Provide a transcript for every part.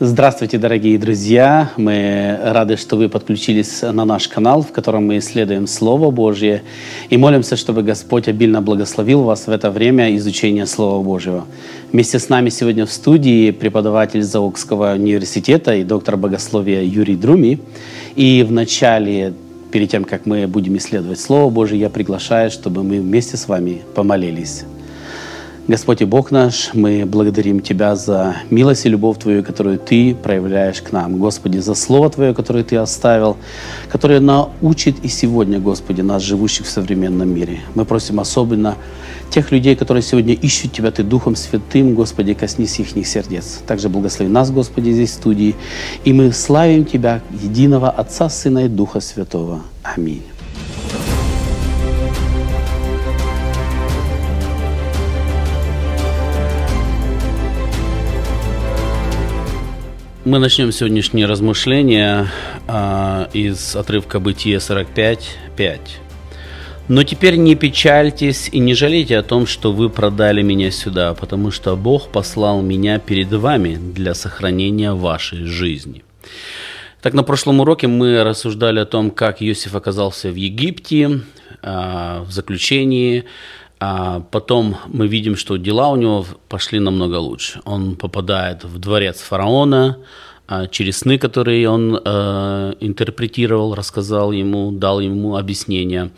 Здравствуйте, дорогие друзья! Мы рады, что вы подключились на наш канал, в котором мы исследуем Слово Божье и молимся, чтобы Господь обильно благословил вас в это время изучения Слова Божьего. Вместе с нами сегодня в студии преподаватель Заокского университета и доктор богословия Юрий Друми. И в начале, перед тем, как мы будем исследовать Слово Божье, я приглашаю, чтобы мы вместе с вами помолились. Господь и Бог наш, мы благодарим Тебя за милость и любовь Твою, которую Ты проявляешь к нам. Господи, за Слово Твое, которое Ты оставил, которое научит и сегодня, Господи, нас, живущих в современном мире. Мы просим особенно тех людей, которые сегодня ищут Тебя, Ты Духом Святым, Господи, коснись их сердец. Также благослови нас, Господи, здесь в студии. И мы славим Тебя, единого Отца, Сына и Духа Святого. Аминь. Мы начнем сегодняшнее размышление а, из отрывка Бытия 45.5. «Но теперь не печальтесь и не жалейте о том, что вы продали меня сюда, потому что Бог послал меня перед вами для сохранения вашей жизни». Так, на прошлом уроке мы рассуждали о том, как Иосиф оказался в Египте, а, в заключении, а потом мы видим, что дела у него пошли намного лучше. Он попадает в дворец фараона а, через сны, которые он э, интерпретировал, рассказал ему, дал ему объяснение.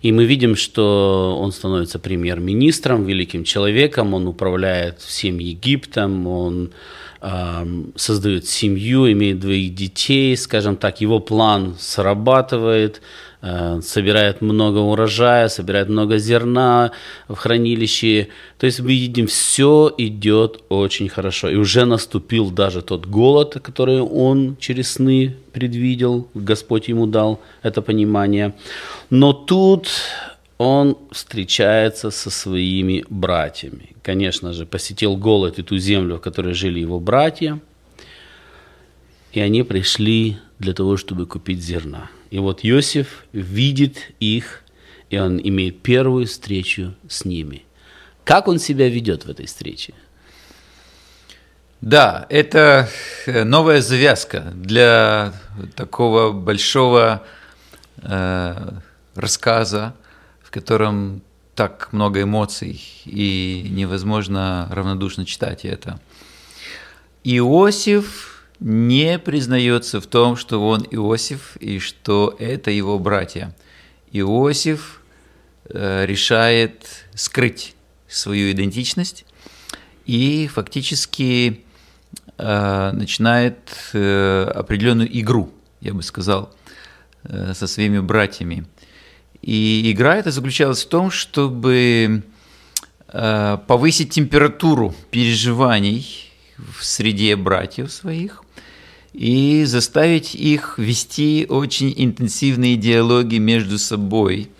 И мы видим, что он становится премьер-министром, великим человеком, он управляет всем Египтом, он э, создает семью, имеет двоих детей, скажем так, его план срабатывает – собирает много урожая, собирает много зерна в хранилище. То есть мы видим, все идет очень хорошо. И уже наступил даже тот голод, который он через сны предвидел, Господь ему дал это понимание. Но тут он встречается со своими братьями. Конечно же, посетил голод и ту землю, в которой жили его братья. И они пришли для того, чтобы купить зерна. И вот Иосиф видит их, и он имеет первую встречу с ними. Как он себя ведет в этой встрече? Да, это э, новая завязка для такого большого э, рассказа, в котором так много эмоций, и невозможно равнодушно читать это. Иосиф не признается в том, что он Иосиф и что это его братья. Иосиф э, решает скрыть свою идентичность и фактически э, начинает э, определенную игру, я бы сказал, со своими братьями. И игра эта заключалась в том, чтобы повысить температуру переживаний в среде братьев своих и заставить их вести очень интенсивные диалоги между собой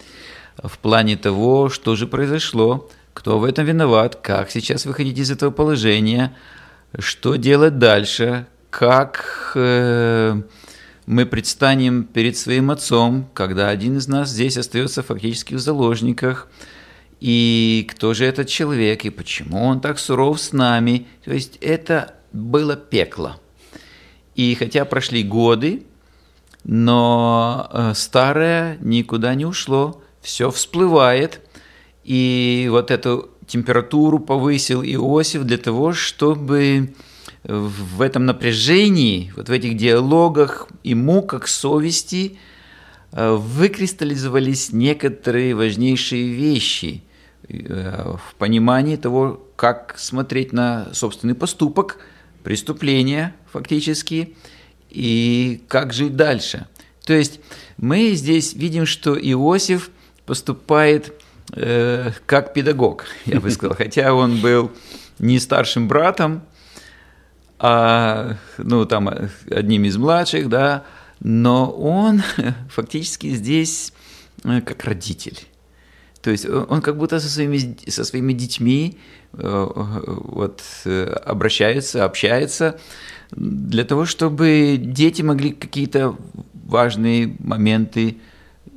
в плане того, что же произошло, кто в этом виноват, как сейчас выходить из этого положения, что делать дальше, как э, мы предстанем перед своим отцом, когда один из нас здесь остается фактически в заложниках, и кто же этот человек, и почему он так суров с нами. То есть это было пекло. И хотя прошли годы, но э, старое никуда не ушло, все всплывает. И вот эту температуру повысил Иосиф для того, чтобы в этом напряжении, вот в этих диалогах и муках совести э, выкристаллизовались некоторые важнейшие вещи э, в понимании того, как смотреть на собственный поступок – преступления фактически, и как жить дальше. То есть мы здесь видим, что Иосиф поступает э, как педагог, я бы сказал, хотя он был не старшим братом, а ну, там, одним из младших, да, но он фактически здесь э, как родитель. То есть он как будто со своими, со своими детьми э, вот, обращается, общается для того, чтобы дети могли какие-то важные моменты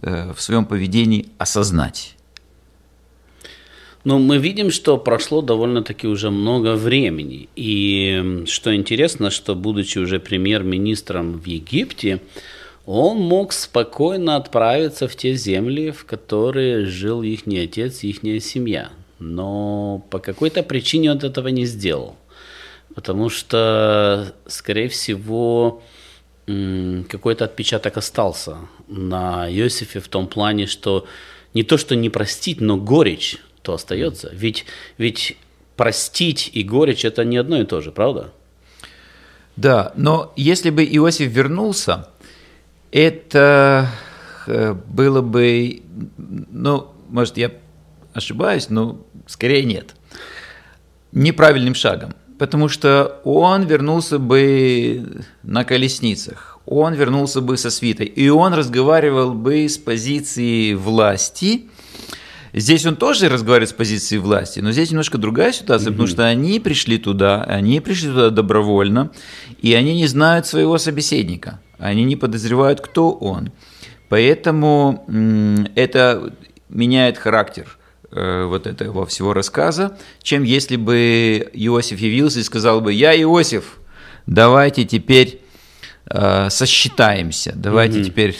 э, в своем поведении осознать. Но мы видим, что прошло довольно-таки уже много времени. И что интересно, что будучи уже премьер-министром в Египте, он мог спокойно отправиться в те земли, в которые жил их отец, их семья. Но по какой-то причине он этого не сделал. Потому что, скорее всего, какой-то отпечаток остался на Иосифе в том плане, что не то, что не простить, но горечь то остается. Ведь, ведь простить и горечь – это не одно и то же, правда? Да, но если бы Иосиф вернулся, это э, было бы, ну, может, я ошибаюсь, но скорее нет, неправильным шагом, потому что он вернулся бы на колесницах, он вернулся бы со свитой, и он разговаривал бы с позиции власти. Здесь он тоже разговаривает с позиции власти, но здесь немножко другая ситуация, mm-hmm. потому что они пришли туда, они пришли туда добровольно, и они не знают своего собеседника, они не подозревают, кто он. Поэтому это меняет характер э, вот этого всего рассказа, чем если бы Иосиф явился и сказал бы, я Иосиф, давайте теперь э, сосчитаемся. Давайте mm-hmm. теперь,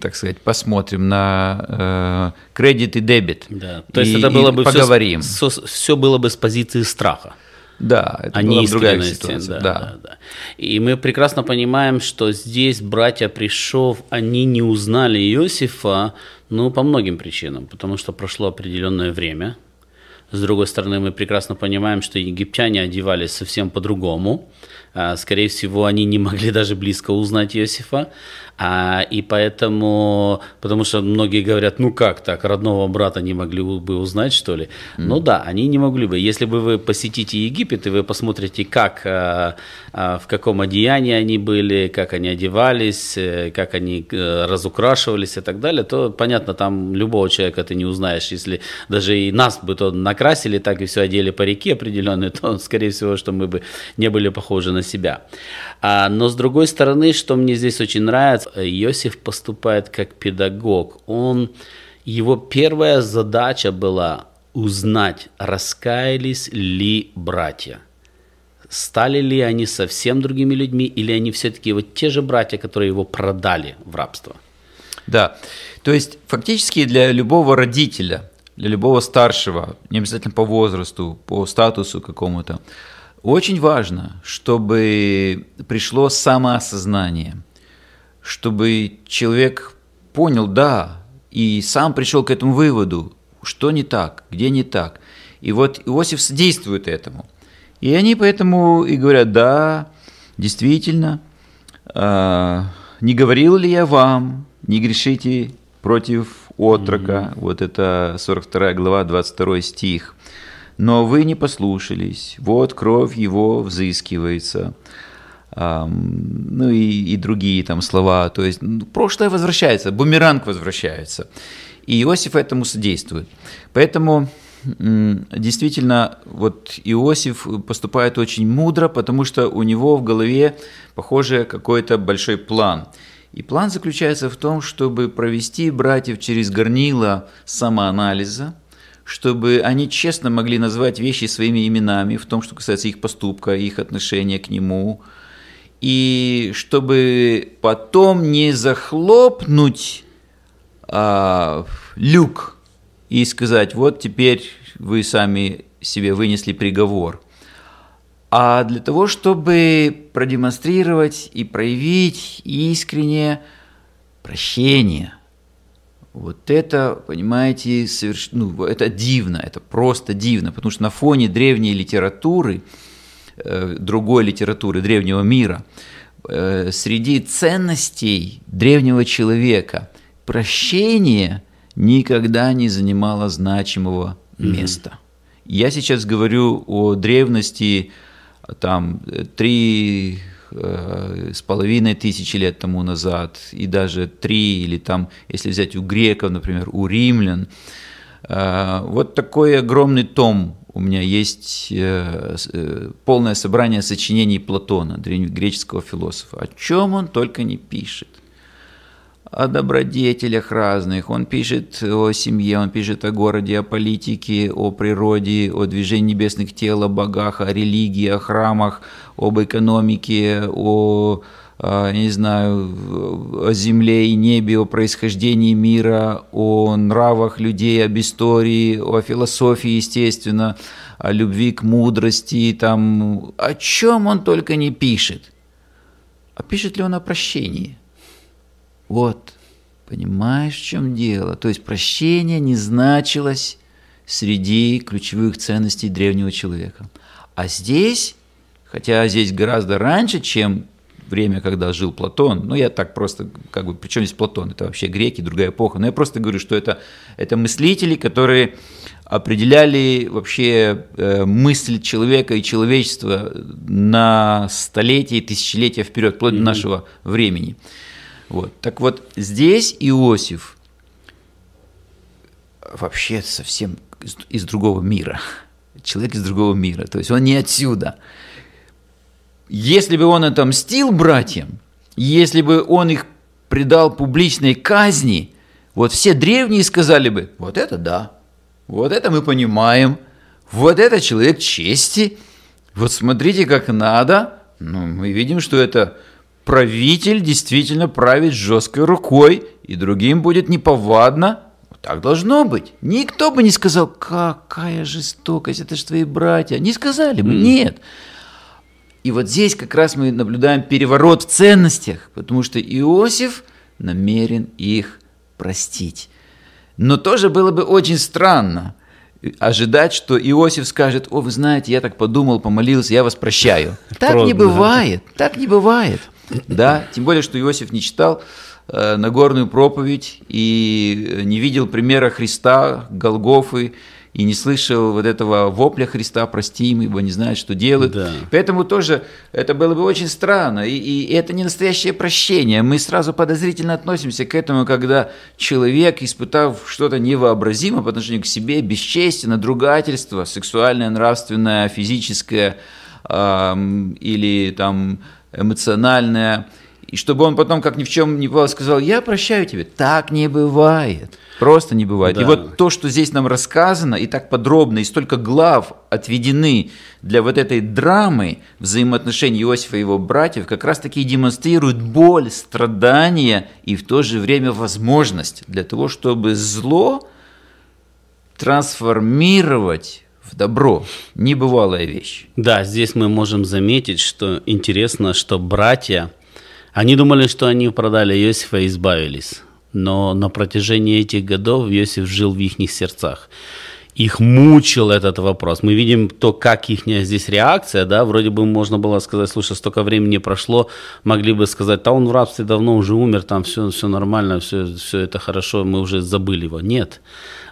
так сказать, посмотрим на э, кредит и дебет. Да. То есть и, это было бы поговорим. Все, все было бы с позиции страха. Да, это а была другая ситуация. Да, да. Да, да. И мы прекрасно понимаем, что здесь братья Пришов, они не узнали Иосифа, ну, по многим причинам, потому что прошло определенное время. С другой стороны, мы прекрасно понимаем, что египтяне одевались совсем по-другому. А, скорее всего, они не могли даже близко узнать Иосифа. А, и поэтому, потому что многие говорят, ну как так, родного брата не могли бы узнать, что ли? Mm. Ну да, они не могли бы. Если бы вы посетите Египет, и вы посмотрите, как, а, а, в каком одеянии они были, как они одевались, э, как они э, разукрашивались и так далее, то, понятно, там любого человека ты не узнаешь. Если даже и нас бы то накрасили, так и все одели парики определенные, то, скорее всего, что мы бы не были похожи на себя. А, но с другой стороны, что мне здесь очень нравится, Иосиф поступает как педагог. Он, его первая задача была узнать, раскаялись ли братья. Стали ли они совсем другими людьми, или они все-таки вот те же братья, которые его продали в рабство? Да, то есть фактически для любого родителя, для любого старшего, не обязательно по возрасту, по статусу какому-то, очень важно, чтобы пришло самоосознание, чтобы человек понял, да, и сам пришел к этому выводу, что не так, где не так. И вот Иосиф содействует этому. И они поэтому и говорят, да, действительно, э, не говорил ли я вам, не грешите против отрока, mm-hmm. вот это 42 глава, 22 стих. Но вы не послушались, вот кровь его взыскивается. Ну и, и другие там слова. То есть ну, прошлое возвращается, бумеранг возвращается. И Иосиф этому содействует. Поэтому действительно, вот Иосиф поступает очень мудро, потому что у него в голове, похоже, какой-то большой план. И план заключается в том, чтобы провести братьев через горнило самоанализа, чтобы они честно могли назвать вещи своими именами в том, что касается их поступка, их отношения к нему, и чтобы потом не захлопнуть а, люк и сказать, вот теперь вы сами себе вынесли приговор, а для того, чтобы продемонстрировать и проявить искреннее прощение – вот это, понимаете, соверш... ну, это дивно, это просто дивно, потому что на фоне древней литературы, э, другой литературы древнего мира, э, среди ценностей древнего человека прощение никогда не занимало значимого места. Mm-hmm. Я сейчас говорю о древности, там, три с половиной тысячи лет тому назад, и даже три, или там, если взять у греков, например, у римлян. Э, вот такой огромный том у меня есть э, полное собрание сочинений Платона, древнегреческого философа. О чем он только не пишет. О добродетелях разных, он пишет о семье, он пишет о городе, о политике, о природе, о движении небесных тел, о богах, о религии, о храмах, об экономике, о а, не знаю, о земле и небе, о происхождении мира, о нравах людей, об истории, о философии, естественно, о любви к мудрости, там, о чем он только не пишет. А пишет ли он о прощении? Вот, понимаешь, в чем дело? То есть прощение не значилось среди ключевых ценностей древнего человека. А здесь, хотя здесь гораздо раньше, чем время, когда жил Платон, ну я так просто, как бы, причем здесь Платон, это вообще греки, другая эпоха, но я просто говорю, что это, это мыслители, которые определяли вообще э, мысль человека и человечества на столетия и тысячелетия вперед, вплоть mm-hmm. до нашего времени. Вот. Так вот, здесь Иосиф вообще совсем из, из другого мира. Человек из другого мира. То есть он не отсюда. Если бы он отомстил братьям, если бы он их предал публичной казни, вот все древние сказали бы, вот это да, вот это мы понимаем, вот это человек чести, вот смотрите, как надо. Ну, мы видим, что это правитель действительно правит жесткой рукой, и другим будет неповадно. Так должно быть. Никто бы не сказал, какая жестокость, это же твои братья. Не сказали бы, нет. И вот здесь как раз мы наблюдаем переворот в ценностях, потому что Иосиф намерен их простить. Но тоже было бы очень странно ожидать, что Иосиф скажет, о, вы знаете, я так подумал, помолился, я вас прощаю. Так не бывает, так не бывает. Да, тем более, что Иосиф не читал э, Нагорную проповедь и не видел примера Христа, Голгофы, и не слышал вот этого вопля Христа, прости им, ибо не знают, что делают. Да. Поэтому тоже это было бы очень странно, и, и это не настоящее прощение. Мы сразу подозрительно относимся к этому, когда человек, испытав что-то невообразимое по отношению к себе, бесчестие, надругательство, сексуальное, нравственное, физическое э, или там эмоциональное, и чтобы он потом, как ни в чем не бывало, сказал, я прощаю тебе. Так не бывает. Просто не бывает. Да. И вот то, что здесь нам рассказано, и так подробно, и столько глав отведены для вот этой драмы взаимоотношений Иосифа и его братьев, как раз таки демонстрирует боль, страдания и в то же время возможность для того, чтобы зло трансформировать в добро. Небывалая вещь. Да, здесь мы можем заметить, что интересно, что братья, они думали, что они продали Иосифа и избавились. Но на протяжении этих годов Иосиф жил в их сердцах. Их мучил этот вопрос. Мы видим то, как их здесь реакция, да, вроде бы можно было сказать, слушай, столько времени прошло, могли бы сказать, да он в рабстве давно уже умер, там все, все нормально, все, все это хорошо, мы уже забыли его. Нет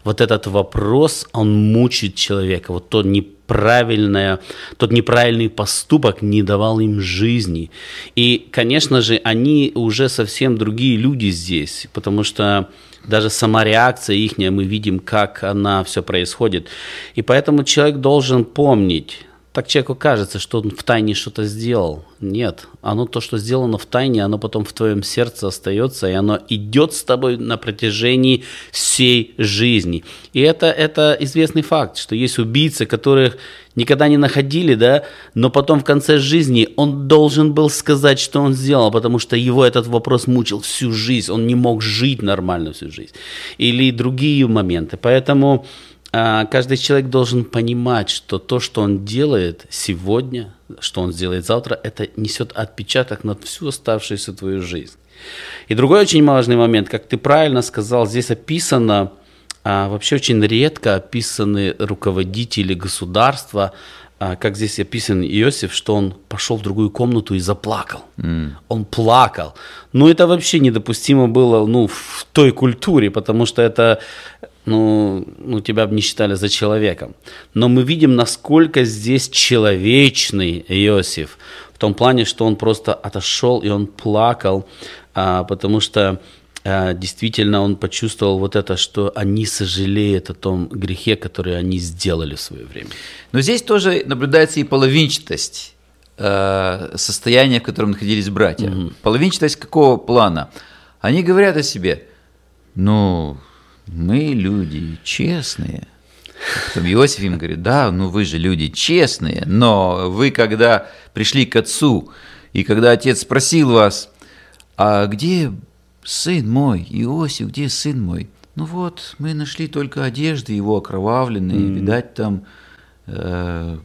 вот этот вопрос, он мучит человека. Вот то неправильное, тот неправильный поступок не давал им жизни. И, конечно же, они уже совсем другие люди здесь, потому что даже сама реакция их, мы видим, как она все происходит. И поэтому человек должен помнить, так человеку кажется, что он в тайне что-то сделал. Нет, оно то, что сделано в тайне, оно потом в твоем сердце остается, и оно идет с тобой на протяжении всей жизни. И это, это известный факт, что есть убийцы, которых никогда не находили, да, но потом в конце жизни он должен был сказать, что он сделал, потому что его этот вопрос мучил всю жизнь, он не мог жить нормально всю жизнь. Или другие моменты. Поэтому каждый человек должен понимать, что то, что он делает сегодня, что он сделает завтра, это несет отпечаток на всю оставшуюся твою жизнь. И другой очень важный момент, как ты правильно сказал, здесь описано, а, вообще очень редко описаны руководители государства, а, как здесь описан Иосиф, что он пошел в другую комнату и заплакал. Mm. Он плакал. Но это вообще недопустимо было ну, в той культуре, потому что это ну, ну, тебя бы не считали за человеком. Но мы видим, насколько здесь человечный Иосиф, в том плане, что он просто отошел и он плакал, а, потому что а, действительно он почувствовал вот это, что они сожалеют о том грехе, который они сделали в свое время. Но здесь тоже наблюдается и половинчатость э, состояния, в котором находились братья. Угу. Половинчатость какого плана? Они говорят о себе, ну, мы люди честные. Потом Иосиф им говорит, да, ну вы же люди честные, но вы когда пришли к отцу, и когда отец спросил вас, а где сын мой, Иосиф, где сын мой? Ну вот, мы нашли только одежды его окровавленные, mm-hmm. видать, там э,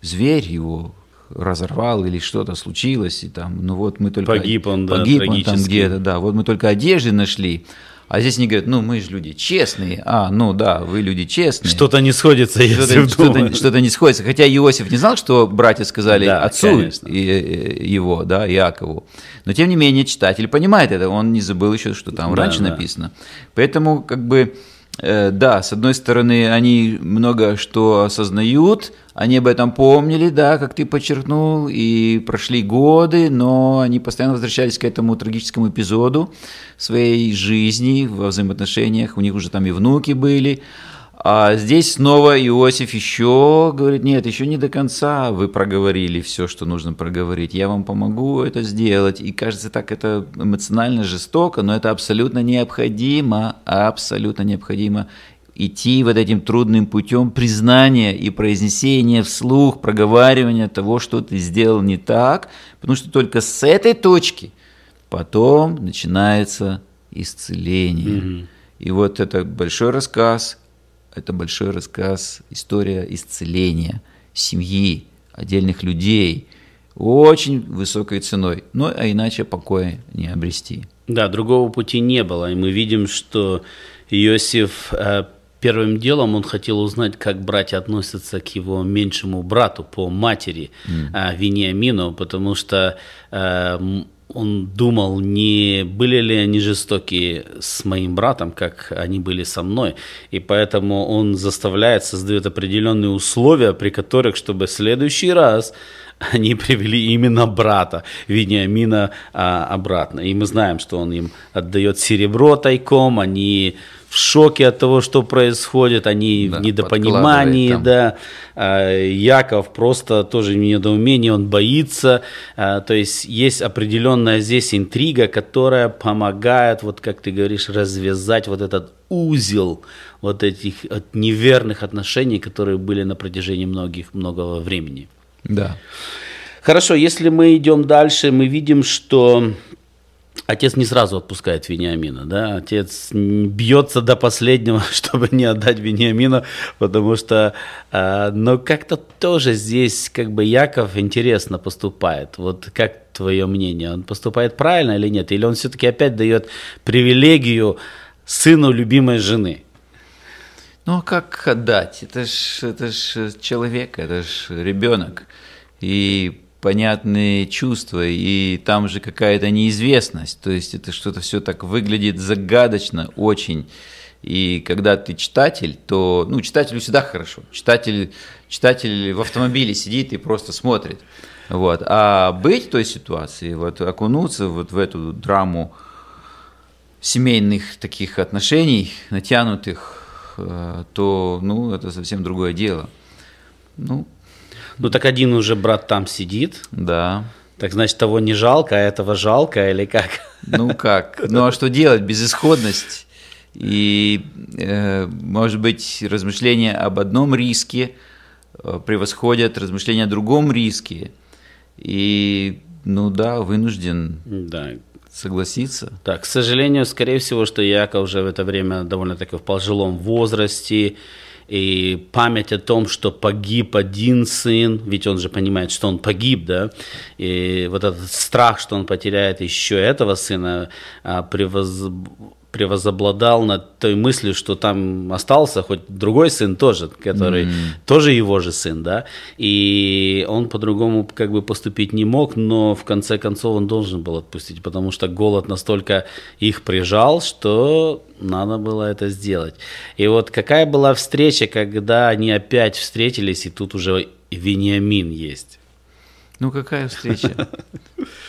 зверь его разорвал или что-то случилось, и там, ну вот мы только... Погиб он, да, Погиб он там где-то, да, вот мы только одежды нашли, а здесь они говорят, ну мы же люди честные. А, ну да, вы люди честные. Что-то не сходится, если что-то, что-то не сходится. Хотя Иосиф не знал, что братья сказали да, отцу и, его, да, Иакову. Но тем не менее читатель понимает это, он не забыл еще, что там да, раньше да. написано. Поэтому как бы Э, да, с одной стороны, они много что осознают, они об этом помнили, да, как ты подчеркнул, и прошли годы, но они постоянно возвращались к этому трагическому эпизоду своей жизни, во взаимоотношениях, у них уже там и внуки были, а здесь снова Иосиф еще говорит, нет, еще не до конца вы проговорили все, что нужно проговорить, я вам помогу это сделать. И кажется, так это эмоционально жестоко, но это абсолютно необходимо, абсолютно необходимо идти вот этим трудным путем признания и произнесения вслух, проговаривания того, что ты сделал не так, потому что только с этой точки потом начинается исцеление. Mm-hmm. И вот это большой рассказ это большой рассказ, история исцеления семьи, отдельных людей, очень высокой ценой. Ну, а иначе покоя не обрести. Да, другого пути не было. И мы видим, что Иосиф э, первым делом он хотел узнать, как братья относятся к его меньшему брату по матери mm. Вениамину, потому что э, он думал, не были ли они жестокие с моим братом, как они были со мной. И поэтому он заставляет, создает определенные условия, при которых, чтобы в следующий раз они привели именно брата Вениамина а, обратно. И мы знаем, что он им отдает серебро тайком, они в шоке от того, что происходит, они да, в недопонимании, да. А, Яков просто тоже в недоумении, он боится. А, то есть есть определенная здесь интрига, которая помогает, вот как ты говоришь, развязать вот этот узел вот этих неверных отношений, которые были на протяжении многих многого времени. Да. Хорошо, если мы идем дальше, мы видим, что Отец не сразу отпускает Вениамина, да, отец бьется до последнего, чтобы не отдать Вениамина, потому что, э, но как-то тоже здесь как бы Яков интересно поступает. Вот как твое мнение, он поступает правильно или нет, или он все-таки опять дает привилегию сыну любимой жены? Ну а как отдать? Это ж, это ж человек, это ж ребенок. И понятные чувства, и там же какая-то неизвестность, то есть это что-то все так выглядит загадочно очень. И когда ты читатель, то, ну, читателю всегда хорошо. Читатель, читатель в автомобиле сидит и просто смотрит. Вот. А быть в той ситуации, вот окунуться вот в эту драму семейных таких отношений, натянутых, э, то, ну, это совсем другое дело. Ну, ну так один уже брат там сидит. Да. Так значит, того не жалко, а этого жалко или как? Ну как? Ну а что делать? Безысходность. И, э, может быть, размышления об одном риске э, превосходят размышления о другом риске. И, ну да, вынужден да. согласиться. Так, к сожалению, скорее всего, что Яков уже в это время довольно-таки в пожилом возрасте, и память о том, что погиб один сын, ведь он же понимает, что он погиб, да, и вот этот страх, что он потеряет еще этого сына, а, превоз превозобладал над той мыслью, что там остался хоть другой сын тоже, который mm. тоже его же сын, да, и он по-другому как бы поступить не мог, но в конце концов он должен был отпустить, потому что голод настолько их прижал, что надо было это сделать. И вот какая была встреча, когда они опять встретились, и тут уже Вениамин есть? Ну какая встреча?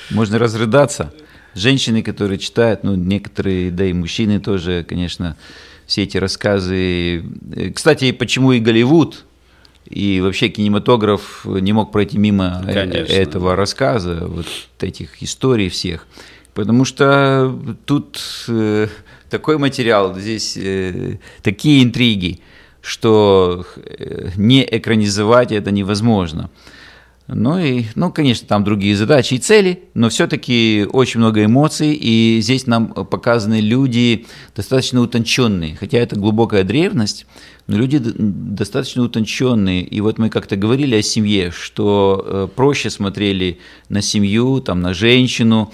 Можно разрыдаться женщины, которые читают, ну, некоторые, да и мужчины тоже, конечно, все эти рассказы. Кстати, почему и Голливуд, и вообще кинематограф не мог пройти мимо конечно. этого рассказа, вот этих историй всех. Потому что тут э, такой материал, здесь э, такие интриги, что э, не экранизовать это невозможно. Ну и, ну, конечно, там другие задачи и цели, но все-таки очень много эмоций, и здесь нам показаны люди достаточно утонченные, хотя это глубокая древность, но люди достаточно утонченные. И вот мы как-то говорили о семье, что э, проще смотрели на семью, там, на женщину,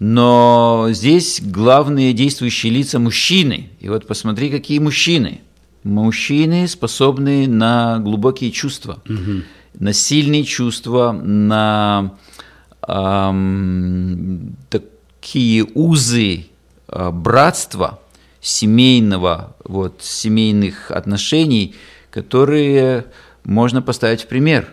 но здесь главные действующие лица мужчины. И вот посмотри, какие мужчины. Мужчины способны на глубокие чувства. Угу на сильные чувства, на эм, такие узы э, братства, семейного, вот, семейных отношений, которые можно поставить в пример.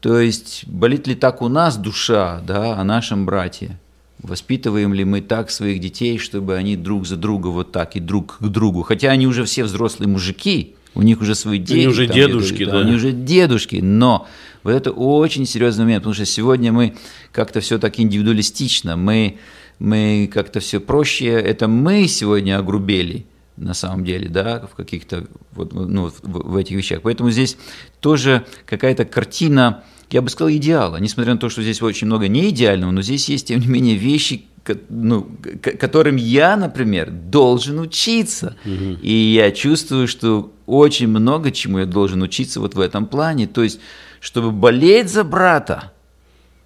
То есть, болит ли так у нас душа, да, о нашем брате? Воспитываем ли мы так своих детей, чтобы они друг за друга вот так и друг к другу? Хотя они уже все взрослые мужики, у них уже свои дети. Они уже там, дедушки, да. Они уже дедушки, но вот это очень серьезный момент, потому что сегодня мы как-то все так индивидуалистично, мы, мы как-то все проще, это мы сегодня огрубели, на самом деле, да, в каких-то вот, ну, в, в этих вещах. Поэтому здесь тоже какая-то картина, я бы сказал, идеала. Несмотря на то, что здесь очень много неидеального, но здесь есть, тем не менее, вещи, ну, которым я, например, должен учиться. Угу. И я чувствую, что очень много чему я должен учиться вот в этом плане. То есть, чтобы болеть за брата,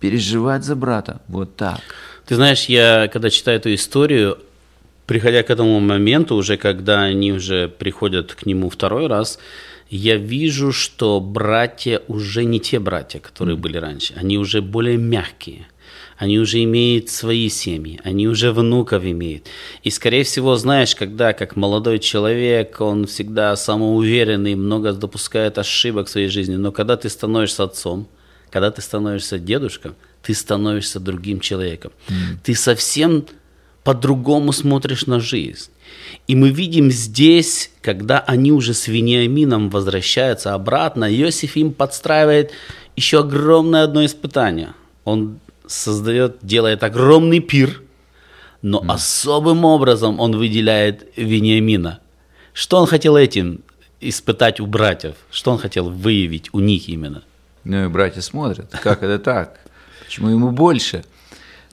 переживать за брата. Вот так. Ты знаешь, я когда читаю эту историю, приходя к этому моменту, уже когда они уже приходят к нему второй раз, я вижу, что братья уже не те братья, которые mm. были раньше. Они уже более мягкие они уже имеют свои семьи, они уже внуков имеют. И, скорее всего, знаешь, когда как молодой человек, он всегда самоуверенный, много допускает ошибок в своей жизни, но когда ты становишься отцом, когда ты становишься дедушкой, ты становишься другим человеком. Mm. Ты совсем по-другому смотришь на жизнь. И мы видим здесь, когда они уже с Вениамином возвращаются обратно, Иосиф им подстраивает еще огромное одно испытание. Он создает, делает огромный пир, но mm. особым образом он выделяет Вениамина. Что он хотел этим испытать у братьев? Что он хотел выявить у них именно? Ну и братья смотрят, как это так? Почему ему больше?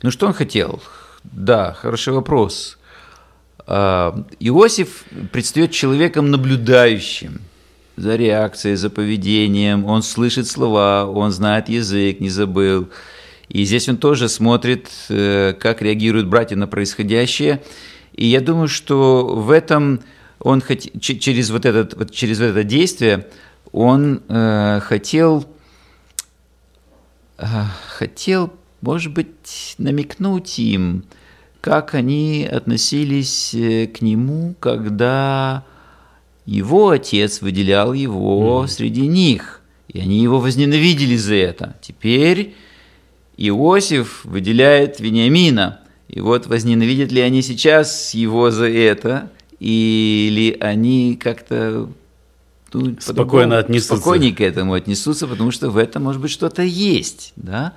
Ну что он хотел? Да, хороший вопрос. А, Иосиф предстает человеком наблюдающим за реакцией, за поведением. Он слышит слова, он знает язык, не забыл. И здесь он тоже смотрит, э, как реагируют братья на происходящее. И я думаю, что в этом он хот... через, вот этот, через вот это действие он э, хотел, э, хотел, может быть, намекнуть им, как они относились к нему, когда его отец выделял его mm. среди них, и они его возненавидели за это. Теперь Иосиф выделяет Вениамина. И вот возненавидят ли они сейчас его за это, или они как-то ну, спокойно отнесутся. Спокойнее к этому отнесутся, потому что в этом может быть что-то есть, да?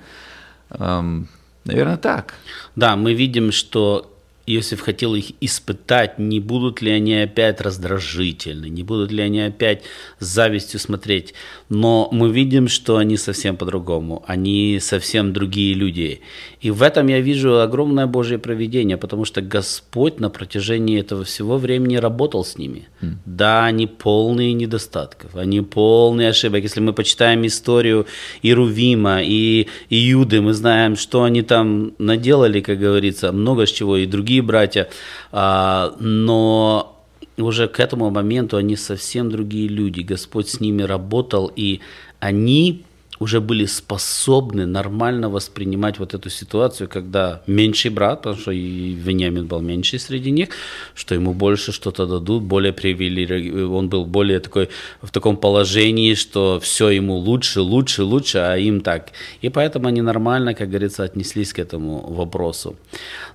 Эм, наверное, так. Да, мы видим, что Иосиф хотел их испытать, не будут ли они опять раздражительны, не будут ли они опять с завистью смотреть. Но мы видим, что они совсем по-другому, они совсем другие люди. И в этом я вижу огромное Божье провидение, потому что Господь на протяжении этого всего времени работал с ними. Mm. Да, они полные недостатков, они полные ошибок. Если мы почитаем историю Ирувима и Иуды, мы знаем, что они там наделали, как говорится, много с чего, и другие другие братья, а, но уже к этому моменту они совсем другие люди. Господь с ними работал, и они уже были способны нормально воспринимать вот эту ситуацию, когда меньший брат, потому что и Вениамин был меньший среди них, что ему больше что-то дадут, более привилегий, он был более такой в таком положении, что все ему лучше, лучше, лучше, а им так. И поэтому они нормально, как говорится, отнеслись к этому вопросу.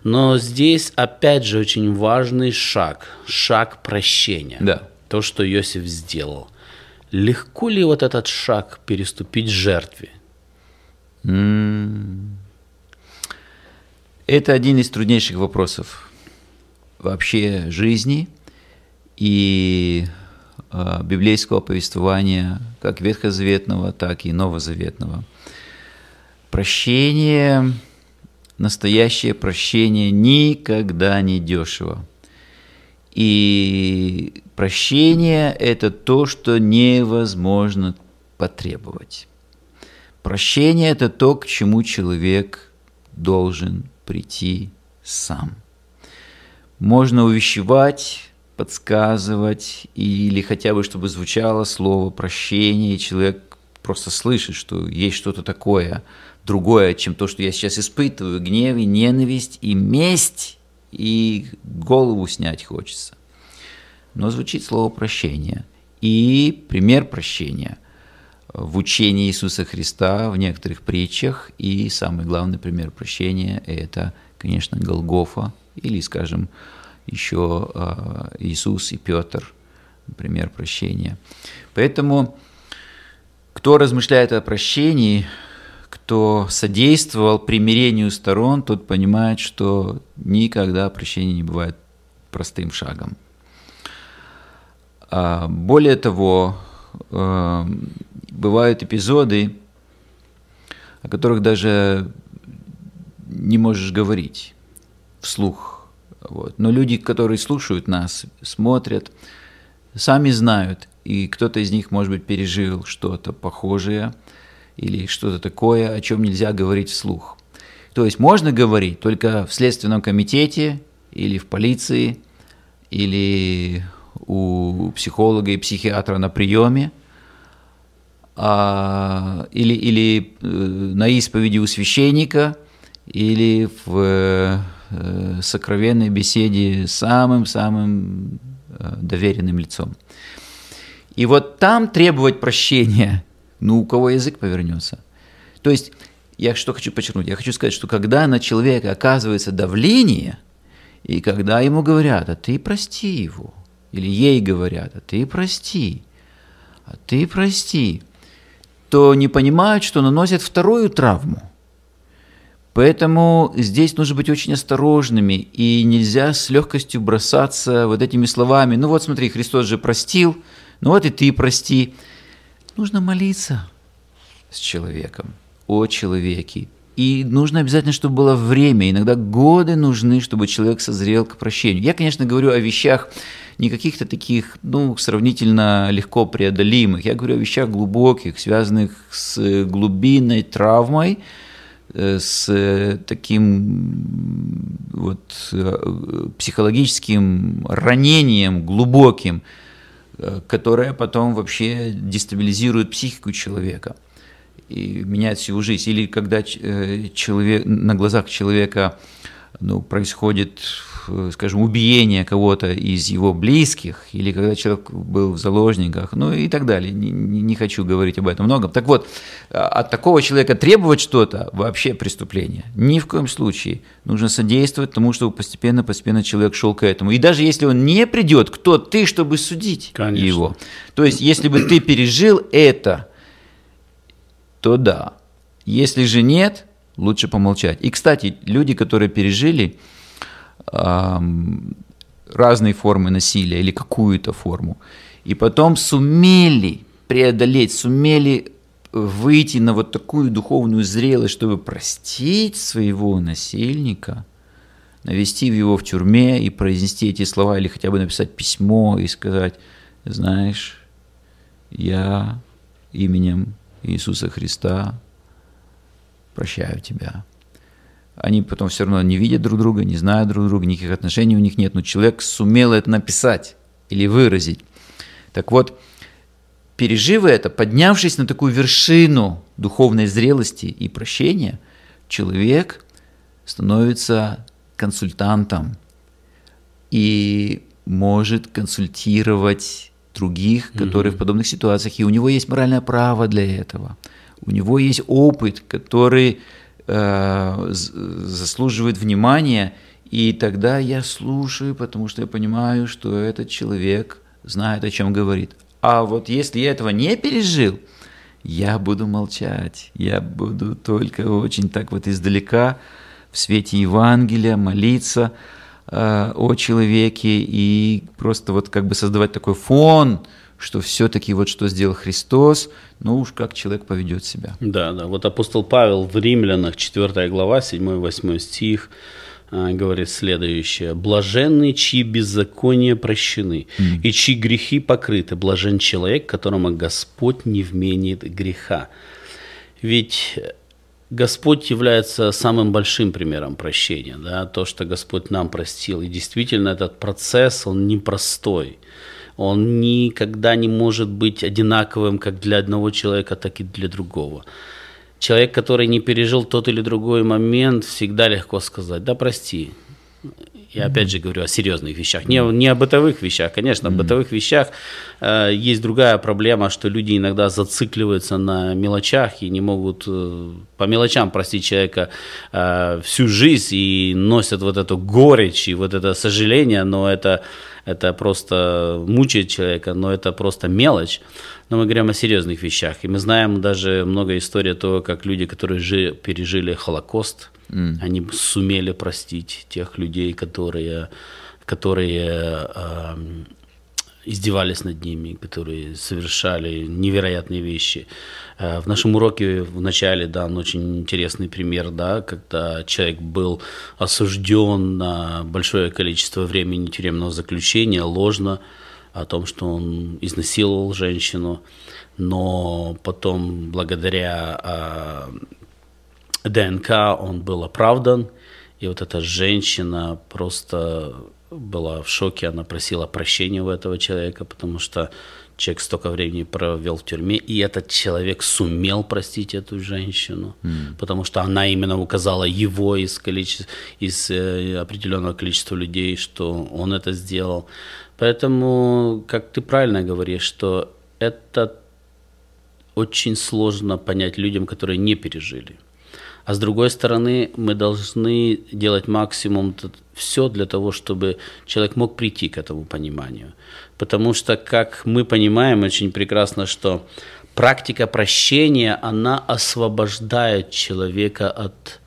Но здесь опять же очень важный шаг, шаг прощения. Да. То, что Иосиф сделал. Легко ли вот этот шаг переступить жертве? Это один из труднейших вопросов вообще жизни и э, библейского повествования, как ветхозаветного, так и новозаветного. Прощение, настоящее прощение никогда не дешево. И прощение – это то, что невозможно потребовать. Прощение – это то, к чему человек должен прийти сам. Можно увещевать, подсказывать, или хотя бы, чтобы звучало слово прощение, и человек просто слышит, что есть что-то такое, другое, чем то, что я сейчас испытываю, гнев и ненависть и месть, и голову снять хочется. Но звучит слово прощение. И пример прощения в учении Иисуса Христа, в некоторых притчах, и самый главный пример прощения – это, конечно, Голгофа, или, скажем, еще а, Иисус и Петр, пример прощения. Поэтому, кто размышляет о прощении, кто содействовал примирению сторон, тот понимает, что никогда прощение не бывает простым шагом. А, более того, а, бывают эпизоды, о которых даже не можешь говорить вслух. Вот. Но люди, которые слушают нас, смотрят, сами знают, и кто-то из них, может быть, пережил что-то похожее или что-то такое, о чем нельзя говорить вслух. То есть можно говорить только в следственном комитете или в полиции, или у психолога и психиатра на приеме, а, или, или э, на исповеди у священника, или в э, сокровенной беседе с самым-самым э, доверенным лицом. И вот там требовать прощения, ну, у кого язык повернется. То есть, я что хочу подчеркнуть? Я хочу сказать, что когда на человека оказывается давление, и когда ему говорят, а ты прости его, или ей говорят, а ты прости, а ты прости, то не понимают, что наносят вторую травму. Поэтому здесь нужно быть очень осторожными, и нельзя с легкостью бросаться вот этими словами. Ну вот смотри, Христос же простил, ну вот и ты прости. Нужно молиться с человеком, о человеке. И нужно обязательно, чтобы было время. Иногда годы нужны, чтобы человек созрел к прощению. Я, конечно, говорю о вещах, не каких-то таких, ну, сравнительно легко преодолимых. Я говорю о вещах глубоких, связанных с глубинной травмой, э, с таким вот э, психологическим ранением глубоким, э, которое потом вообще дестабилизирует психику человека и меняет всю жизнь. Или когда человек, на глазах человека ну, происходит Э, скажем, убиение кого-то из его близких, или когда человек был в заложниках, ну и так далее. Не, не хочу говорить об этом много. Так вот, а, от такого человека требовать что-то вообще преступление. Ни в коем случае. Нужно содействовать тому, чтобы постепенно-постепенно человек шел к этому. И даже если он не придет, кто ты, чтобы судить Конечно. его? То есть, если бы ты пережил это, то да. Если же нет, лучше помолчать. И, кстати, люди, которые пережили, разные формы насилия или какую-то форму, и потом сумели преодолеть, сумели выйти на вот такую духовную зрелость, чтобы простить своего насильника, навести его в тюрьме и произнести эти слова, или хотя бы написать письмо и сказать, знаешь, я именем Иисуса Христа прощаю тебя они потом все равно не видят друг друга, не знают друг друга, никаких отношений у них нет, но человек сумел это написать или выразить. Так вот, пережив это, поднявшись на такую вершину духовной зрелости и прощения, человек становится консультантом и может консультировать других, которые mm-hmm. в подобных ситуациях, и у него есть моральное право для этого. У него есть опыт, который Э, заслуживает внимания, и тогда я слушаю, потому что я понимаю, что этот человек знает, о чем говорит. А вот если я этого не пережил, я буду молчать, я буду только очень так вот издалека в свете Евангелия, молиться о человеке и просто вот как бы создавать такой фон, что все-таки вот что сделал Христос, ну уж как человек поведет себя. Да, да. Вот апостол Павел в Римлянах, 4 глава, 7-8 стих, а, говорит следующее. «Блаженны, чьи беззакония прощены, mm. и чьи грехи покрыты. Блажен человек, которому Господь не вменит греха». Ведь Господь является самым большим примером прощения, да, то, что Господь нам простил. И действительно этот процесс, он непростой. Он никогда не может быть одинаковым как для одного человека, так и для другого человек, который не пережил тот или другой момент, всегда легко сказать, да прости. Я опять же говорю о серьезных вещах, не, не о бытовых вещах. Конечно, в бытовых вещах э, есть другая проблема, что люди иногда зацикливаются на мелочах и не могут э, по мелочам простить человека э, всю жизнь и носят вот эту горечь и вот это сожаление, но это, это просто мучает человека, но это просто мелочь но мы говорим о серьезных вещах. И мы знаем даже много историй того, как люди, которые жи, пережили Холокост, mm. они сумели простить тех людей, которые, которые э, издевались над ними, которые совершали невероятные вещи. Э, в нашем уроке в начале дан очень интересный пример, да, когда человек был осужден на большое количество времени тюремного заключения ложно, о том, что он изнасиловал женщину, но потом благодаря э, ДНК он был оправдан, и вот эта женщина просто была в шоке, она просила прощения у этого человека, потому что человек столько времени провел в тюрьме, и этот человек сумел простить эту женщину, mm. потому что она именно указала его из, количества, из э, определенного количества людей, что он это сделал. Поэтому, как ты правильно говоришь, что это очень сложно понять людям, которые не пережили. А с другой стороны, мы должны делать максимум все для того, чтобы человек мог прийти к этому пониманию. Потому что, как мы понимаем очень прекрасно, что практика прощения, она освобождает человека от,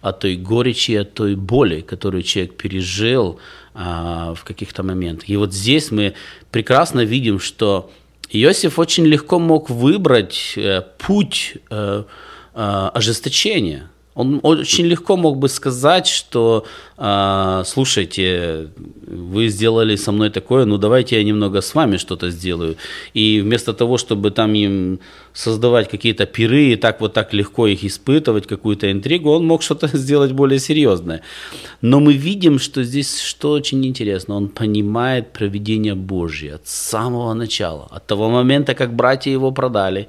от той горечи, от той боли, которую человек пережил, а, в каких-то моментах. И вот здесь мы прекрасно видим, что Иосиф очень легко мог выбрать э, путь э, э, ожесточения. Он очень легко мог бы сказать, что э, слушайте, вы сделали со мной такое, ну давайте я немного с вами что-то сделаю. И вместо того, чтобы там им создавать какие-то пиры и так вот так легко их испытывать, какую-то интригу, он мог что-то сделать более серьезное. Но мы видим, что здесь что очень интересно, он понимает проведение Божье от самого начала, от того момента, как братья его продали.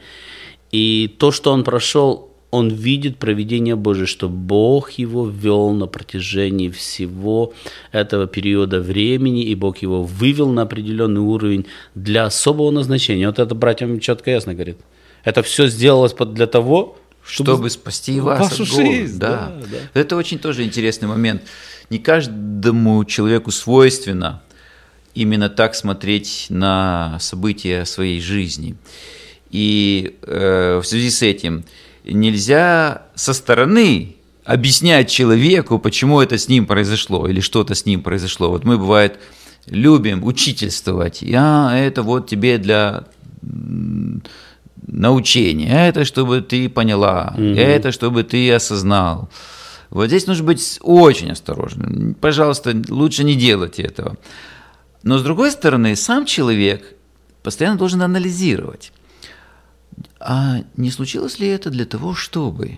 И то, что он прошел он видит проведение Божие, что Бог его вел на протяжении всего этого периода времени, и Бог его вывел на определенный уровень для особого назначения. Вот это братьям четко ясно говорит. Это все сделалось для того, чтобы, чтобы спасти вас вашу от жизнь. Да. Да, да. Это очень тоже интересный момент. Не каждому человеку свойственно именно так смотреть на события своей жизни. И э, в связи с этим нельзя со стороны объяснять человеку, почему это с ним произошло или что-то с ним произошло. Вот мы, бывает, любим учительствовать. Я это вот тебе для научения, это чтобы ты поняла, угу. это чтобы ты осознал. Вот здесь нужно быть очень осторожным. Пожалуйста, лучше не делать этого. Но с другой стороны, сам человек постоянно должен анализировать. А не случилось ли это для того, чтобы...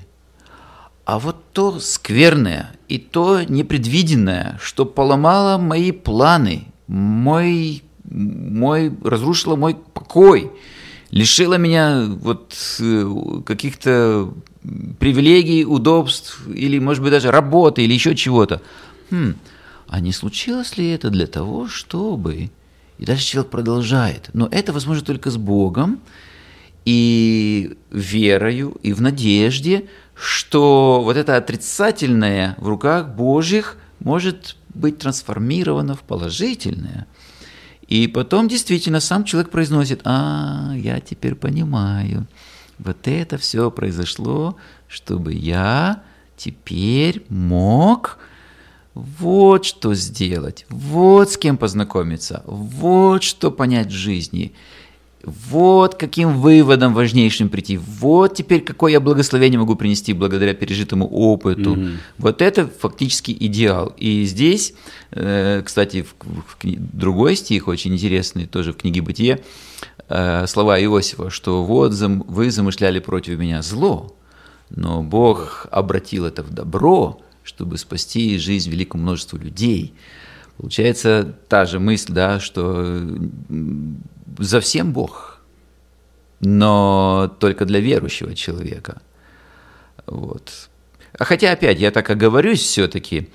А вот то скверное и то непредвиденное, что поломало мои планы, мой, мой, разрушило мой покой, лишило меня вот э, каких-то привилегий, удобств, или, может быть, даже работы, или еще чего-то. Хм, а не случилось ли это для того, чтобы... И дальше человек продолжает. Но это возможно только с Богом, и верою, и в надежде, что вот это отрицательное в руках Божьих может быть трансформировано в положительное. И потом действительно сам человек произносит, а, я теперь понимаю, вот это все произошло, чтобы я теперь мог вот что сделать, вот с кем познакомиться, вот что понять в жизни, вот каким выводом важнейшим прийти, вот теперь какое я благословение могу принести благодаря пережитому опыту. Угу. Вот это фактически идеал. И здесь, э, кстати, в, в другой стих очень интересный, тоже в книге «Бытие», э, слова Иосифа, что вот вы замышляли против меня зло, но Бог обратил это в добро, чтобы спасти жизнь великому множеству людей. Получается та же мысль, да, что за всем Бог, но только для верующего человека. Вот. А хотя опять я так оговорюсь все-таки,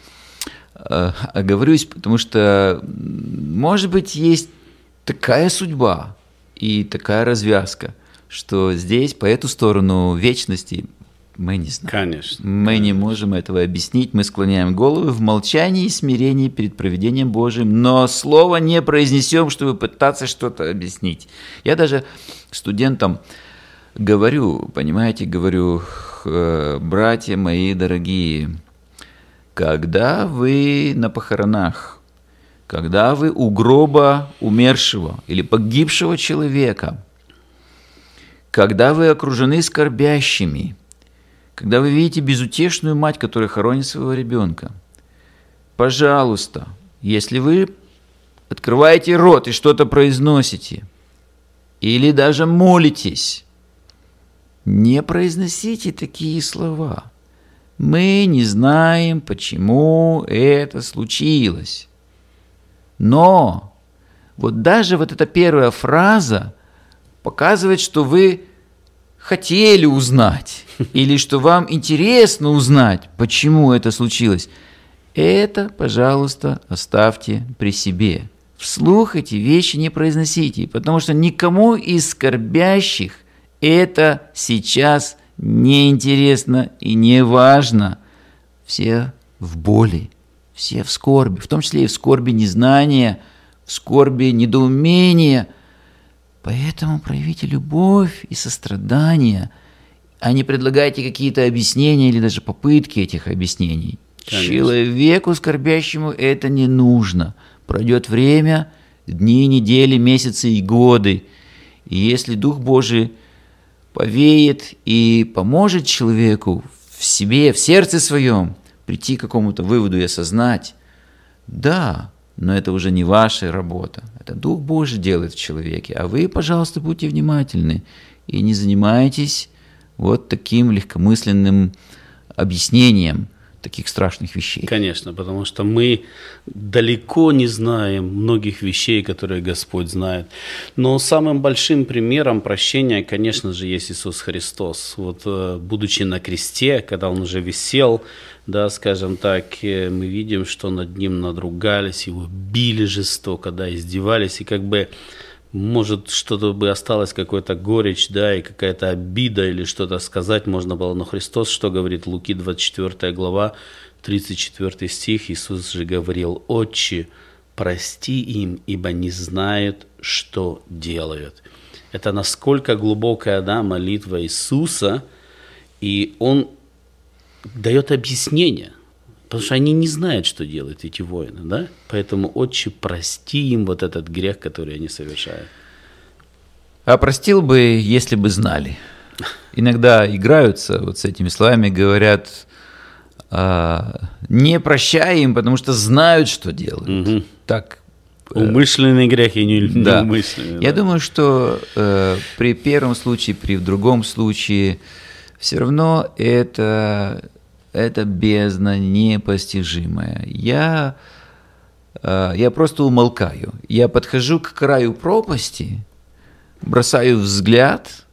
э, оговорюсь, потому что, может быть, есть такая судьба и такая развязка, что здесь, по эту сторону вечности, мы не знаем. Конечно. Мы конечно. не можем этого объяснить. Мы склоняем головы в молчании и смирении перед проведением Божьим, но слова не произнесем, чтобы пытаться что-то объяснить. Я даже студентам говорю, понимаете, говорю, братья мои дорогие, когда вы на похоронах, когда вы у гроба умершего или погибшего человека, когда вы окружены скорбящими – когда вы видите безутешную мать, которая хоронит своего ребенка, пожалуйста, если вы открываете рот и что-то произносите, или даже молитесь, не произносите такие слова. Мы не знаем, почему это случилось. Но вот даже вот эта первая фраза показывает, что вы хотели узнать, или что вам интересно узнать, почему это случилось, это, пожалуйста, оставьте при себе. Вслух эти вещи не произносите, потому что никому из скорбящих это сейчас не интересно и не важно. Все в боли, все в скорби, в том числе и в скорби незнания, в скорби недоумения – Поэтому проявите любовь и сострадание, а не предлагайте какие-то объяснения или даже попытки этих объяснений. Конечно. Человеку скорбящему это не нужно. Пройдет время, дни, недели, месяцы и годы. И если Дух Божий повеет и поможет человеку в себе, в сердце своем прийти к какому-то выводу и осознать, да, но это уже не ваша работа. Это Дух Божий делает в человеке. А вы, пожалуйста, будьте внимательны и не занимайтесь вот таким легкомысленным объяснением таких страшных вещей. Конечно, потому что мы далеко не знаем многих вещей, которые Господь знает. Но самым большим примером прощения, конечно же, есть Иисус Христос. Вот э, будучи на кресте, когда Он уже висел, да, скажем так, мы видим, что над ним надругались, его били жестоко, да, издевались, и как бы, может, что-то бы осталось, какой-то горечь, да, и какая-то обида или что-то сказать можно было, но Христос, что говорит, Луки 24 глава, 34 стих, Иисус же говорил, «Отче, прости им, ибо не знают, что делают». Это насколько глубокая да, молитва Иисуса, и Он дает объяснение, потому что они не знают, что делают эти воины, да? Поэтому, отче, прости им вот этот грех, который они совершают. А простил бы, если бы знали. Иногда играются вот с этими словами, говорят, а, не прощай им, потому что знают, что делают. Угу. Так. Э, умышленный грех и не, да. неумышленный. Я да. думаю, что э, при первом случае, при другом случае все равно это, это бездна непостижимая. Я, э, я просто умолкаю. Я подхожу к краю пропасти, бросаю взгляд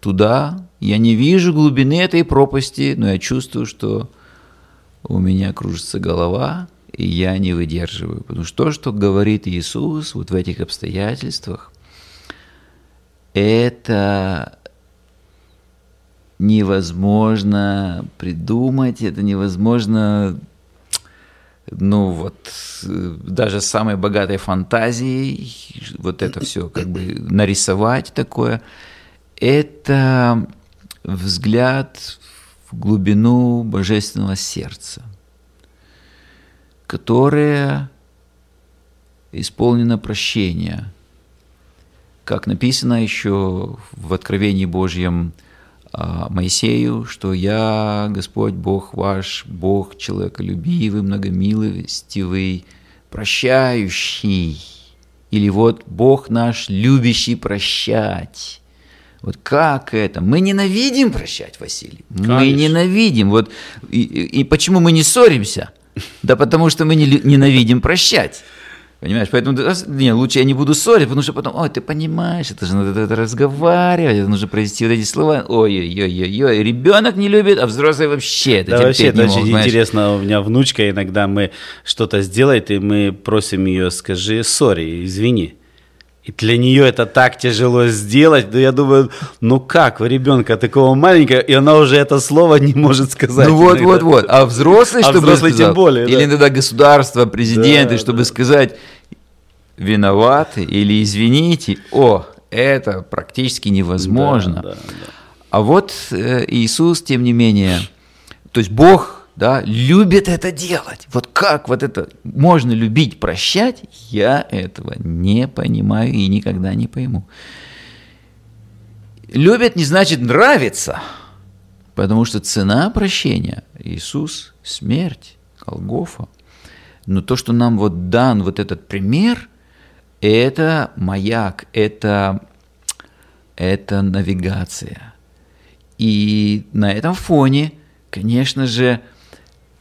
туда, я не вижу глубины этой пропасти, но я чувствую, что у меня кружится голова, и я не выдерживаю. Потому что то, что говорит Иисус вот в этих обстоятельствах, это невозможно придумать, это невозможно, ну вот, даже с самой богатой фантазией, вот это все как бы нарисовать такое, это взгляд в глубину божественного сердца, которое исполнено прощения. Как написано еще в Откровении Божьем Моисею, что «Я, Господь Бог ваш, Бог человеколюбивый, многомилостивый, прощающий». Или вот «Бог наш, любящий прощать». Вот как это? Мы ненавидим прощать, Василий. Конечно. Мы ненавидим. Вот и, и почему мы не ссоримся? Да потому что мы не, ненавидим прощать. Понимаешь, поэтому не, лучше я не буду ссорить, потому что потом, ой, ты понимаешь, это же надо это разговаривать, это нужно произнести вот эти слова, ой-ой-ой-ой, ребенок не любит, а взрослый вообще это Да вообще, это очень знаешь. интересно, у меня внучка иногда мы что-то сделает, и мы просим ее, скажи, сори, извини. И для нее это так тяжело сделать, да я думаю, ну как, у ребенка такого маленького, и она уже это слово не может сказать. Ну вот, вот, вот. А взрослый, а чтобы взрослый сказал, тем более. Или да. иногда государство, президенты, да, чтобы да. сказать, виноваты или извините, о, это практически невозможно. Да, да, да. А вот э, Иисус, тем не менее, то есть Бог да, любит это делать. Вот как вот это можно любить, прощать, я этого не понимаю и никогда не пойму. Любит не значит нравится, потому что цена прощения – Иисус, смерть, Голгофа. Но то, что нам вот дан вот этот пример, это маяк, это, это навигация. И на этом фоне, конечно же,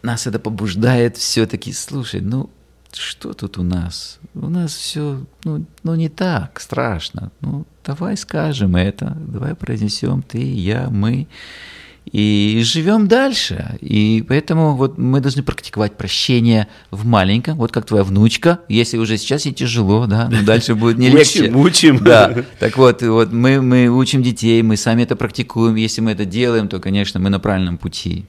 нас это побуждает все-таки, слушай, ну что тут у нас? У нас все, ну, ну не так страшно. Ну давай скажем это, давай произнесем ты, я, мы. И живем дальше. И поэтому вот мы должны практиковать прощение в маленьком, вот как твоя внучка, если уже сейчас ей тяжело, да, но дальше будет не легче. Учим, учим. Да, так вот, вот мы, мы учим детей, мы сами это практикуем, если мы это делаем, то, конечно, мы на правильном пути.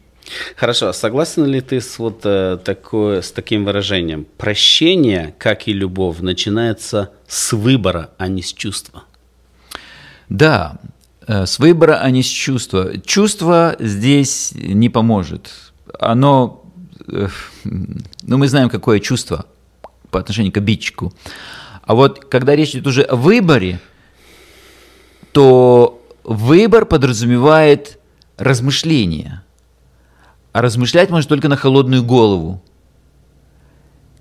Хорошо, согласен ли ты с вот э, такое, с таким выражением? Прощение, как и любовь, начинается с выбора, а не с чувства. Да, э, с выбора, а не с чувства. Чувство здесь не поможет. Оно, э, ну мы знаем, какое чувство по отношению к обидчику. А вот когда речь идет уже о выборе, то выбор подразумевает размышление – а размышлять можно только на холодную голову.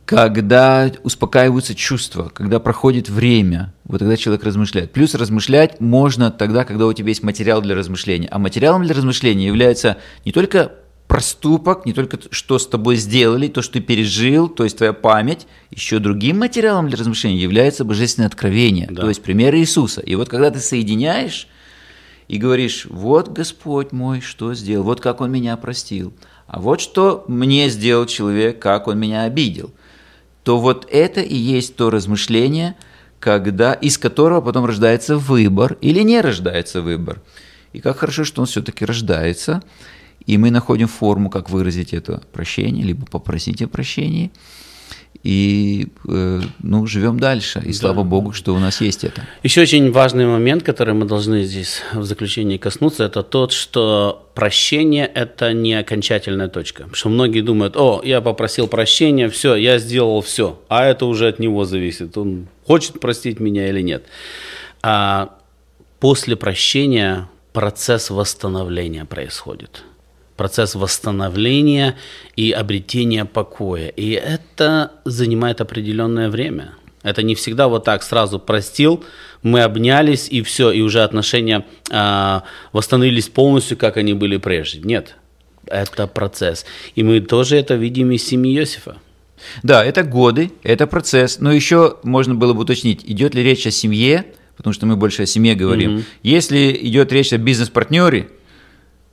Когда успокаиваются чувства, когда проходит время, вот тогда человек размышляет. Плюс размышлять можно тогда, когда у тебя есть материал для размышления. А материалом для размышления является не только проступок, не только что с тобой сделали, то, что ты пережил, то есть твоя память, еще другим материалом для размышления является божественное откровение, да. то есть пример Иисуса. И вот когда ты соединяешь и говоришь, вот Господь мой, что сделал, вот как Он меня простил, а вот что мне сделал человек, как он меня обидел, то вот это и есть то размышление, когда, из которого потом рождается выбор или не рождается выбор. И как хорошо, что он все-таки рождается, и мы находим форму, как выразить это прощение, либо попросить о прощении – и э, ну, живем дальше. И да. слава Богу, что у нас есть это. Еще очень важный момент, который мы должны здесь в заключении коснуться, это тот, что прощение – это не окончательная точка. Потому что многие думают, о, я попросил прощения, все, я сделал все, а это уже от него зависит, он хочет простить меня или нет. А после прощения процесс восстановления происходит – процесс восстановления и обретения покоя. И это занимает определенное время. Это не всегда вот так сразу простил, мы обнялись и все, и уже отношения а, восстановились полностью, как они были прежде. Нет, это процесс. И мы тоже это видим из семьи Иосифа. Да, это годы, это процесс. Но еще можно было бы уточнить, идет ли речь о семье, потому что мы больше о семье говорим. Mm-hmm. Если идет речь о бизнес-партнере,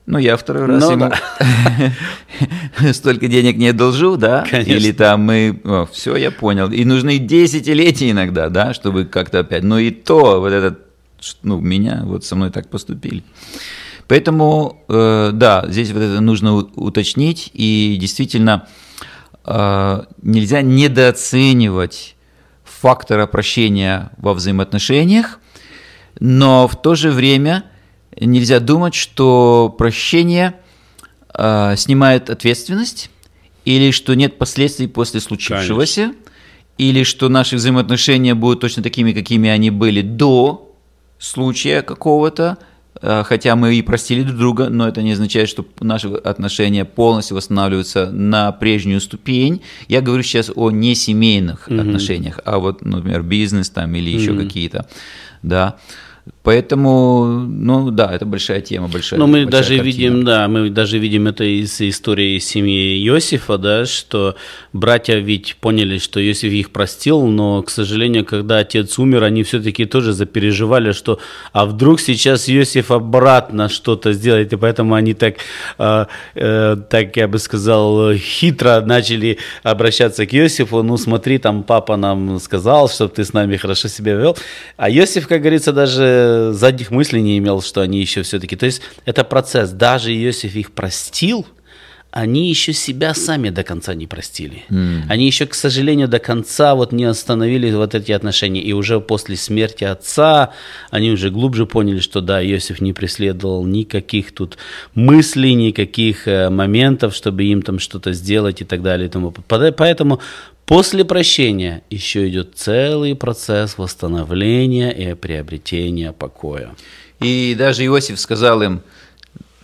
ну, я второй раз ну, ему да. столько денег не должу, да? Конечно. Или там мы... О, все, я понял. И нужны десятилетия иногда, да, чтобы как-то опять... Но и то, вот этот... Ну, меня вот со мной так поступили. Поэтому, э, да, здесь вот это нужно уточнить. И действительно, э, нельзя недооценивать фактора прощения во взаимоотношениях, но в то же время – нельзя думать, что прощение э, снимает ответственность, или что нет последствий после случившегося, Конечно. или что наши взаимоотношения будут точно такими, какими они были до случая какого-то, Э, хотя мы и простили друг друга, но это не означает, что наши отношения полностью восстанавливаются на прежнюю ступень. Я говорю сейчас о не семейных mm-hmm. отношениях, а вот, например, бизнес там или еще mm-hmm. какие-то, да. Поэтому, ну да, это большая тема, большая. Но мы большая даже картина. видим, да, мы даже видим это из истории семьи Иосифа, да, что братья ведь поняли, что Иосиф их простил, но, к сожалению, когда отец умер, они все-таки тоже запереживали, что а вдруг сейчас Иосиф обратно что-то сделает, и поэтому они так, э, э, так я бы сказал, хитро начали обращаться к Иосифу. Ну смотри, там папа нам сказал, чтобы ты с нами хорошо себя вел, а Иосиф, как говорится, даже задних мыслей не имел, что они еще все-таки... То есть это процесс. Даже Иосиф их простил, они еще себя сами до конца не простили. Mm. Они еще, к сожалению, до конца вот не остановили вот эти отношения. И уже после смерти отца они уже глубже поняли, что да, Иосиф не преследовал никаких тут мыслей, никаких э, моментов, чтобы им там что-то сделать и так далее. И тому. Поэтому После прощения еще идет целый процесс восстановления и приобретения покоя. И даже Иосиф сказал им,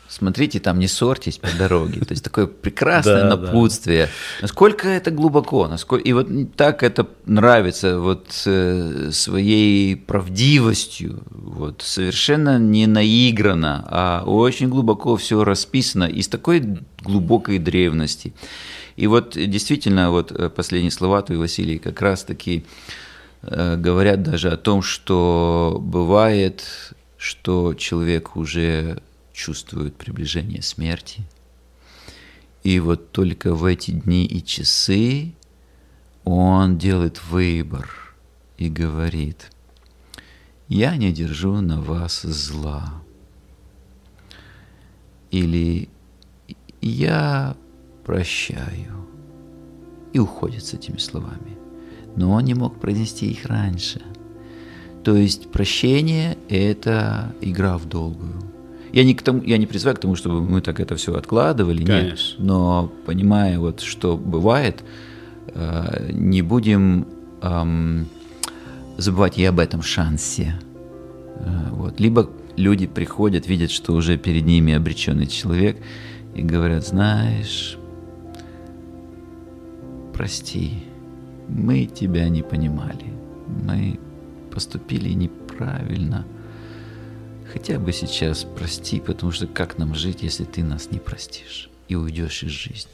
смотрите, там не ссорьтесь по дороге. То есть такое прекрасное напутствие. Насколько это глубоко, насколько... и вот так это нравится вот э, своей правдивостью, вот совершенно не наиграно, а очень глубоко все расписано из такой глубокой древности. И вот действительно, вот э, последние слова твои, Василий, как раз-таки э, говорят даже о том, что бывает, что человек уже чувствует приближение смерти, и вот только в эти дни и часы он делает выбор и говорит, я не держу на вас зла. Или я прощаю. И уходит с этими словами. Но он не мог произнести их раньше. То есть прощение – это игра в долгую. Я не, к тому, я не призываю к тому, чтобы мы так это все откладывали, Конечно. нет. Но понимая, вот, что бывает, э, не будем эм, забывать и об этом шансе. Э, вот. Либо люди приходят, видят, что уже перед ними обреченный человек, и говорят, знаешь, прости, мы тебя не понимали, мы поступили неправильно. Хотя бы сейчас прости, потому что как нам жить, если ты нас не простишь и уйдешь из жизни?